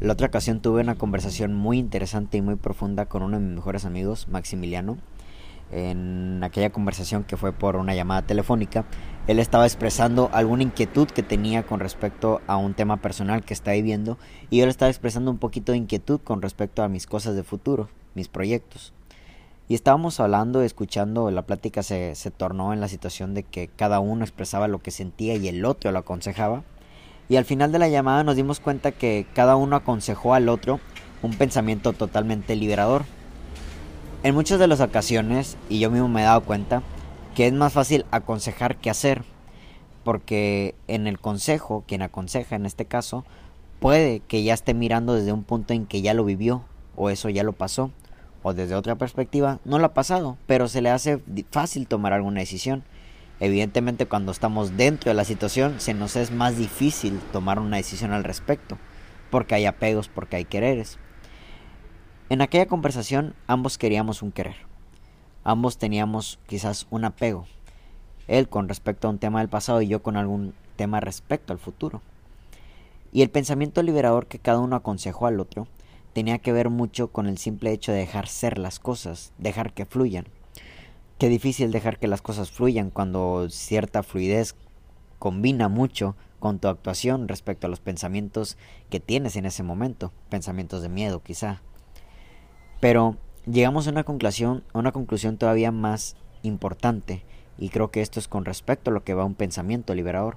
La otra ocasión tuve una conversación muy interesante y muy profunda con uno de mis mejores amigos, Maximiliano. En aquella conversación que fue por una llamada telefónica, él estaba expresando alguna inquietud que tenía con respecto a un tema personal que está viviendo y yo le estaba expresando un poquito de inquietud con respecto a mis cosas de futuro, mis proyectos. Y estábamos hablando, escuchando, la plática se, se tornó en la situación de que cada uno expresaba lo que sentía y el otro lo aconsejaba. Y al final de la llamada nos dimos cuenta que cada uno aconsejó al otro un pensamiento totalmente liberador. En muchas de las ocasiones, y yo mismo me he dado cuenta, que es más fácil aconsejar que hacer. Porque en el consejo, quien aconseja en este caso, puede que ya esté mirando desde un punto en que ya lo vivió, o eso ya lo pasó, o desde otra perspectiva, no lo ha pasado, pero se le hace fácil tomar alguna decisión. Evidentemente cuando estamos dentro de la situación se nos es más difícil tomar una decisión al respecto, porque hay apegos, porque hay quereres. En aquella conversación ambos queríamos un querer. Ambos teníamos quizás un apego. Él con respecto a un tema del pasado y yo con algún tema respecto al futuro. Y el pensamiento liberador que cada uno aconsejó al otro tenía que ver mucho con el simple hecho de dejar ser las cosas, dejar que fluyan. Qué difícil dejar que las cosas fluyan cuando cierta fluidez combina mucho con tu actuación respecto a los pensamientos que tienes en ese momento, pensamientos de miedo quizá. Pero llegamos a una conclusión, a una conclusión todavía más importante, y creo que esto es con respecto a lo que va un pensamiento liberador.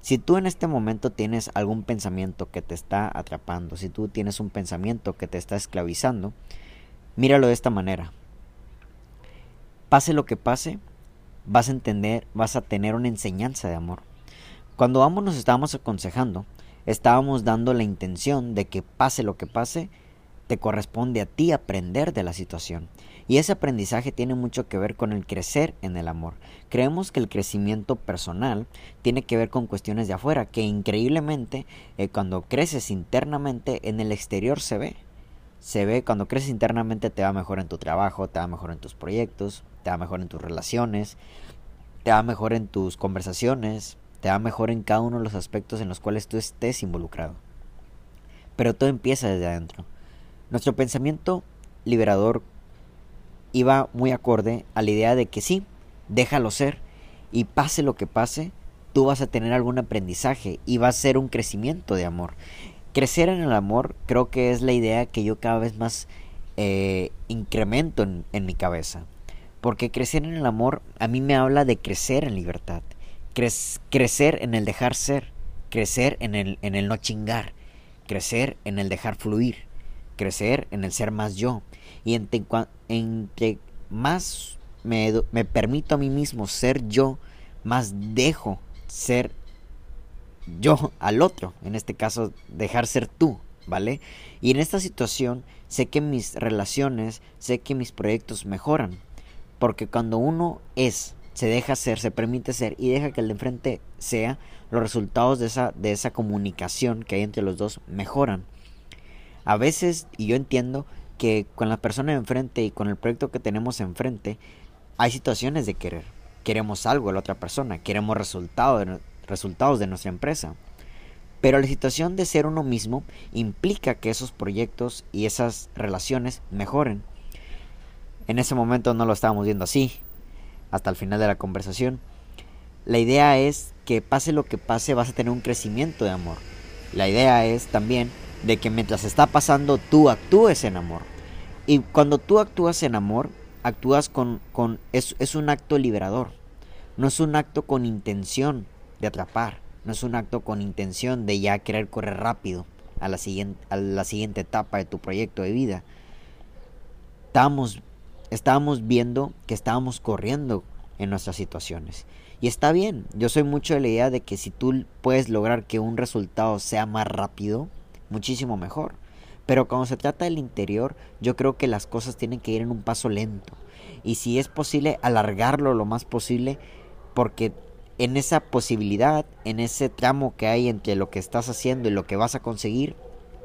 Si tú en este momento tienes algún pensamiento que te está atrapando, si tú tienes un pensamiento que te está esclavizando, míralo de esta manera pase lo que pase, vas a entender, vas a tener una enseñanza de amor. Cuando ambos nos estábamos aconsejando, estábamos dando la intención de que pase lo que pase, te corresponde a ti aprender de la situación. Y ese aprendizaje tiene mucho que ver con el crecer en el amor. Creemos que el crecimiento personal tiene que ver con cuestiones de afuera, que increíblemente eh, cuando creces internamente en el exterior se ve. Se ve cuando creces internamente te va mejor en tu trabajo, te va mejor en tus proyectos, te va mejor en tus relaciones, te va mejor en tus conversaciones, te va mejor en cada uno de los aspectos en los cuales tú estés involucrado. Pero todo empieza desde adentro. Nuestro pensamiento liberador iba muy acorde a la idea de que sí, déjalo ser y pase lo que pase, tú vas a tener algún aprendizaje y va a ser un crecimiento de amor. Crecer en el amor creo que es la idea que yo cada vez más eh, incremento en, en mi cabeza. Porque crecer en el amor a mí me habla de crecer en libertad, crecer en el dejar ser, crecer en el, en el no chingar, crecer en el dejar fluir, crecer en el ser más yo. Y entre, entre más me, me permito a mí mismo ser yo, más dejo ser yo al otro, en este caso dejar ser tú, ¿vale? Y en esta situación sé que mis relaciones, sé que mis proyectos mejoran, porque cuando uno es, se deja ser, se permite ser y deja que el de enfrente sea, los resultados de esa, de esa comunicación que hay entre los dos mejoran. A veces, y yo entiendo que con la persona enfrente y con el proyecto que tenemos enfrente, hay situaciones de querer. Queremos algo de la otra persona, queremos resultados resultados de nuestra empresa. Pero la situación de ser uno mismo implica que esos proyectos y esas relaciones mejoren. En ese momento no lo estábamos viendo así, hasta el final de la conversación. La idea es que pase lo que pase vas a tener un crecimiento de amor. La idea es también de que mientras está pasando tú actúes en amor. Y cuando tú actúas en amor, actúas con... con es, es un acto liberador. No es un acto con intención de atrapar. No es un acto con intención de ya querer correr rápido a la siguiente, a la siguiente etapa de tu proyecto de vida. Estamos estábamos viendo que estábamos corriendo en nuestras situaciones. Y está bien, yo soy mucho de la idea de que si tú puedes lograr que un resultado sea más rápido, muchísimo mejor. Pero cuando se trata del interior, yo creo que las cosas tienen que ir en un paso lento. Y si es posible, alargarlo lo más posible, porque en esa posibilidad, en ese tramo que hay entre lo que estás haciendo y lo que vas a conseguir,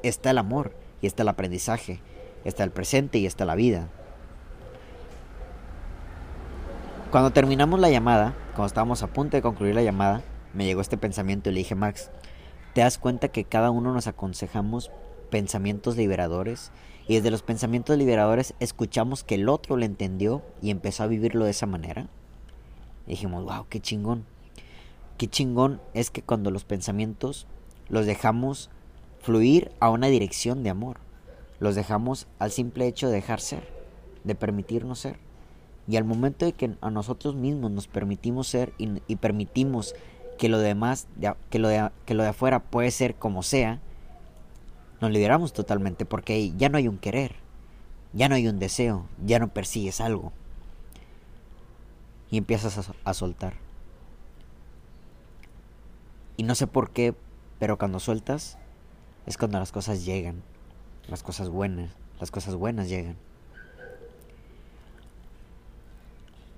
está el amor y está el aprendizaje, está el presente y está la vida. Cuando terminamos la llamada, cuando estábamos a punto de concluir la llamada, me llegó este pensamiento y le dije, Max, ¿te das cuenta que cada uno nos aconsejamos pensamientos liberadores y desde los pensamientos liberadores escuchamos que el otro lo entendió y empezó a vivirlo de esa manera. Y dijimos, wow, qué chingón. Qué chingón es que cuando los pensamientos los dejamos fluir a una dirección de amor, los dejamos al simple hecho de dejar ser, de permitirnos ser. Y al momento de que a nosotros mismos nos permitimos ser y, permitimos que lo demás, que lo de, que lo de afuera puede ser como sea, nos liberamos totalmente porque ya no hay un querer, ya no hay un deseo, ya no persigues algo. Y empiezas a, soltar. Y no sé por qué, pero cuando sueltas es cuando las cosas llegan, las cosas buenas, las cosas buenas llegan.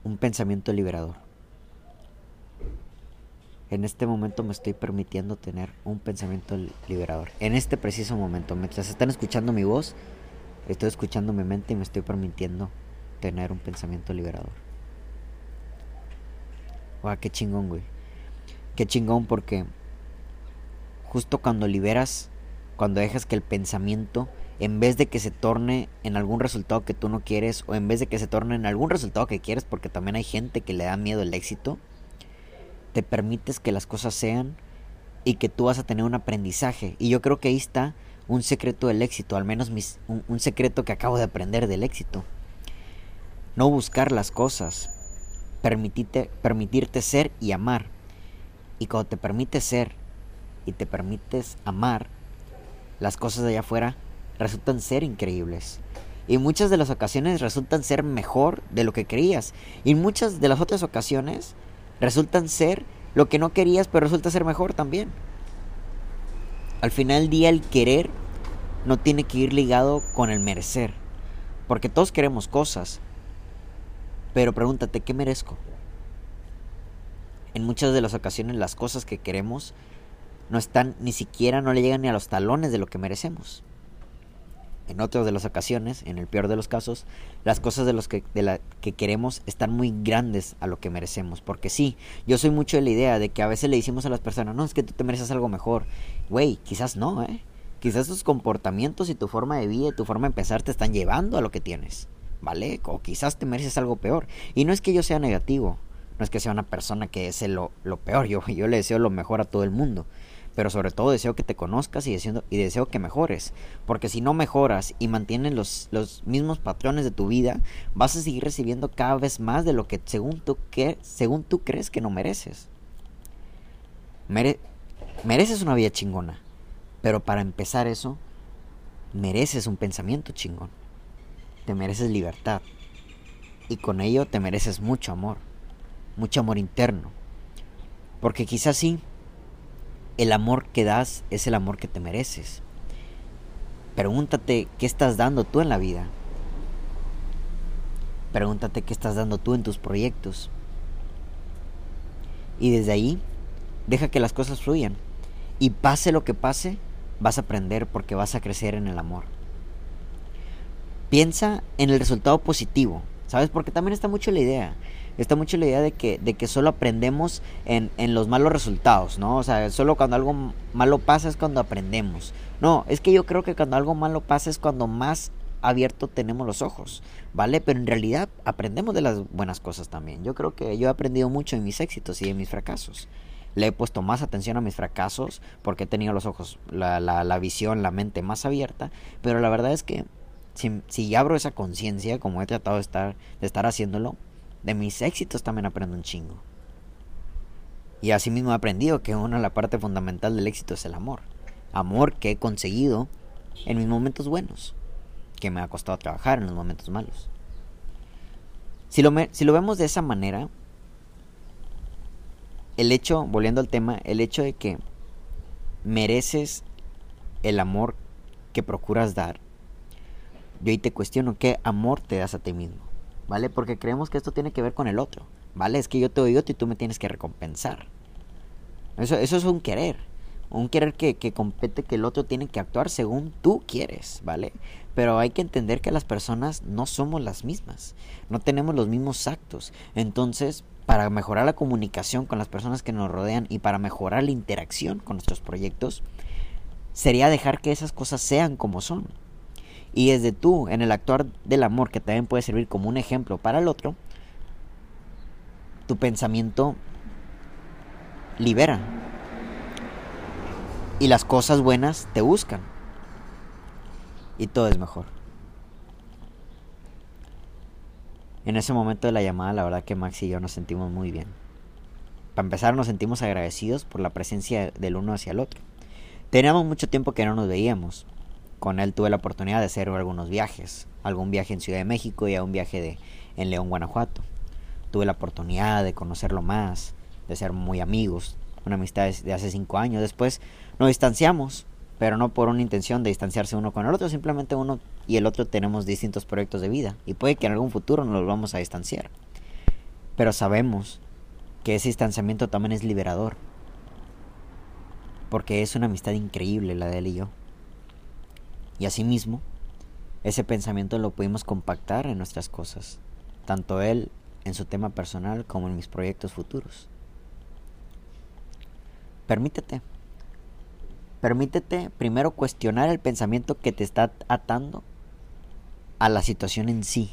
Un pensamiento liberador. En este momento me estoy permitiendo tener un pensamiento liberador. En este preciso momento, mientras están escuchando mi voz, estoy escuchando mi mente y me estoy permitiendo tener un pensamiento liberador. Wow, qué chingón, güey. Qué chingón porque justo cuando liberas, cuando dejas que el pensamiento, en vez de que se torne en algún resultado que tú no quieres, o en vez de que se torne en algún resultado que quieres, porque también hay gente que le da miedo el éxito, te permites que las cosas sean y que tú vas a tener un aprendizaje. Y yo creo que ahí está un secreto del éxito, al menos un, secreto que acabo de aprender del éxito. No buscar las cosas, permitirte, permitirte ser y amar. Y cuando te permites ser y te permites amar, las cosas de allá afuera resultan ser increíbles. Y muchas de las ocasiones resultan ser mejor de lo que creías. Y muchas de las otras ocasiones resultan ser lo que no querías, pero resulta ser mejor también. Al final del día el querer no tiene que ir ligado con el merecer, porque todos queremos cosas, pero pregúntate, ¿qué merezco? En muchas de las ocasiones las cosas que queremos no están ni siquiera, no le llegan ni a los talones de lo que merecemos en otras de las ocasiones, en el peor de los casos, las cosas de los que, de la, que queremos están muy grandes a lo que merecemos. Porque sí, yo soy mucho de la idea de que a veces le decimos a las personas, no, es que tú te mereces algo mejor. Güey, quizás no, ¿eh? Quizás tus comportamientos y tu forma de vida y tu forma de pensar te están llevando a lo que tienes. ¿Vale? O quizás te mereces algo peor. Y no es que yo sea negativo. No es que sea una persona que desee lo, lo peor. Yo, yo le deseo lo mejor a todo el mundo pero sobre todo deseo que te conozcas y deseo, y deseo que mejores, porque si no mejoras y mantienes los, los mismos patrones de tu vida, vas a seguir recibiendo cada vez más de lo que según tú, que, según tú crees que no mereces. mereces una vida chingona, pero para empezar eso, mereces un pensamiento chingón, te mereces libertad, y con ello te mereces mucho amor, mucho amor interno, porque quizás sí, el amor que das es el amor que te mereces. Pregúntate qué estás dando tú en la vida. Pregúntate qué estás dando tú en tus proyectos. Y desde ahí, deja que las cosas fluyan. Y pase lo que pase, vas a aprender porque vas a crecer en el amor. Piensa en el resultado positivo, ¿sabes? Porque también está mucho la idea está mucho la idea de que, de que solo aprendemos en, en los malos resultados, ¿no? O sea, solo cuando algo malo pasa es cuando aprendemos. No, es que yo creo que cuando algo malo pasa es cuando más abierto tenemos los ojos, ¿vale? Pero en realidad aprendemos de las buenas cosas también. Yo creo que yo he aprendido mucho de mis éxitos y de mis fracasos. Le he puesto más atención a mis fracasos porque he tenido los ojos, la, la, la visión, la mente más abierta. Pero la verdad es que si, si abro esa conciencia, como he tratado de estar, de estar haciéndolo, de mis éxitos también aprendo un chingo. Y así mismo he aprendido que una de la parte fundamental del éxito es el amor. Amor que he conseguido en mis momentos buenos, que me ha costado trabajar en los momentos malos. Si lo, si lo vemos de esa manera, el hecho, volviendo al tema, el hecho de que mereces el amor que procuras dar, yo ahí te cuestiono qué amor te das a ti mismo. ¿Vale? Porque creemos que esto tiene que ver con el otro, ¿vale? Es que yo te otro y tú me tienes que recompensar. Eso, eso es un querer, un querer que, que compete que el otro tiene que actuar según tú quieres, ¿vale? Pero hay que entender que las personas no somos las mismas, no tenemos los mismos actos. Entonces, para mejorar la comunicación con las personas que nos rodean y para mejorar la interacción con nuestros proyectos, sería dejar que esas cosas sean como son. Y desde tú, en el actuar del amor, que también puede servir como un ejemplo para el otro, tu pensamiento libera. Y las cosas buenas te buscan. Y todo es mejor. En ese momento de la llamada, la verdad que Max y yo nos sentimos muy bien. Para empezar, nos sentimos agradecidos por la presencia del uno hacia el otro. Teníamos mucho tiempo que no nos veíamos. Con él tuve la oportunidad de hacer algunos viajes. Algún viaje en Ciudad de México y a un viaje de, en León, Guanajuato. Tuve la oportunidad de conocerlo más, de ser muy amigos. Una amistad de hace cinco años. Después nos distanciamos pero no por una intención de distanciarse uno con el otro, simplemente uno y el otro tenemos distintos proyectos de vida y puede que en algún futuro nos vamos a distanciar. Pero sabemos que ese distanciamiento también es liberador, porque es una amistad increíble la de él y yo. Y asimismo, ese pensamiento lo pudimos compactar en nuestras cosas, tanto él en su tema personal como en mis proyectos futuros. Permítete Permítete primero cuestionar el pensamiento que te está atando a la situación en sí.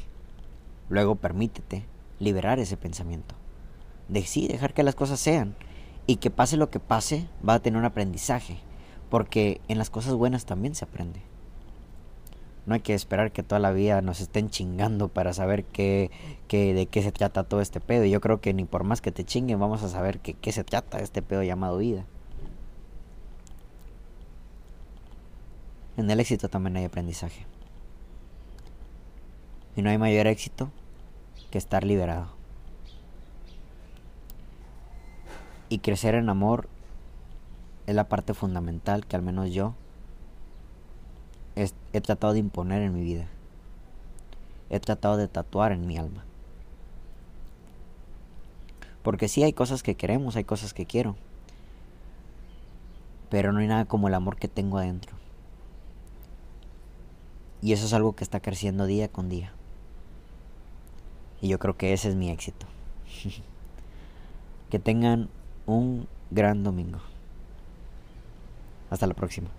Luego permítete liberar ese pensamiento. De sí, dejar que las cosas sean. Y que pase lo que pase, va a tener un aprendizaje. Porque en las cosas buenas también se aprende. No hay que esperar que toda la vida nos estén chingando para saber qué, de qué se trata todo este pedo. Y yo creo que ni por más que te chinguen vamos a saber qué se trata este pedo llamado vida. En el éxito también hay aprendizaje. Y no hay mayor éxito que estar liberado. Y crecer en amor es la parte fundamental que al menos yo he, tratado de imponer en mi vida. He tratado de tatuar en mi alma. Porque sí hay cosas que queremos, hay cosas que quiero. Pero no hay nada como el amor que tengo adentro. Y eso es algo que está creciendo día con día. Y yo creo que ese es mi éxito. que tengan un gran domingo. Hasta la próxima.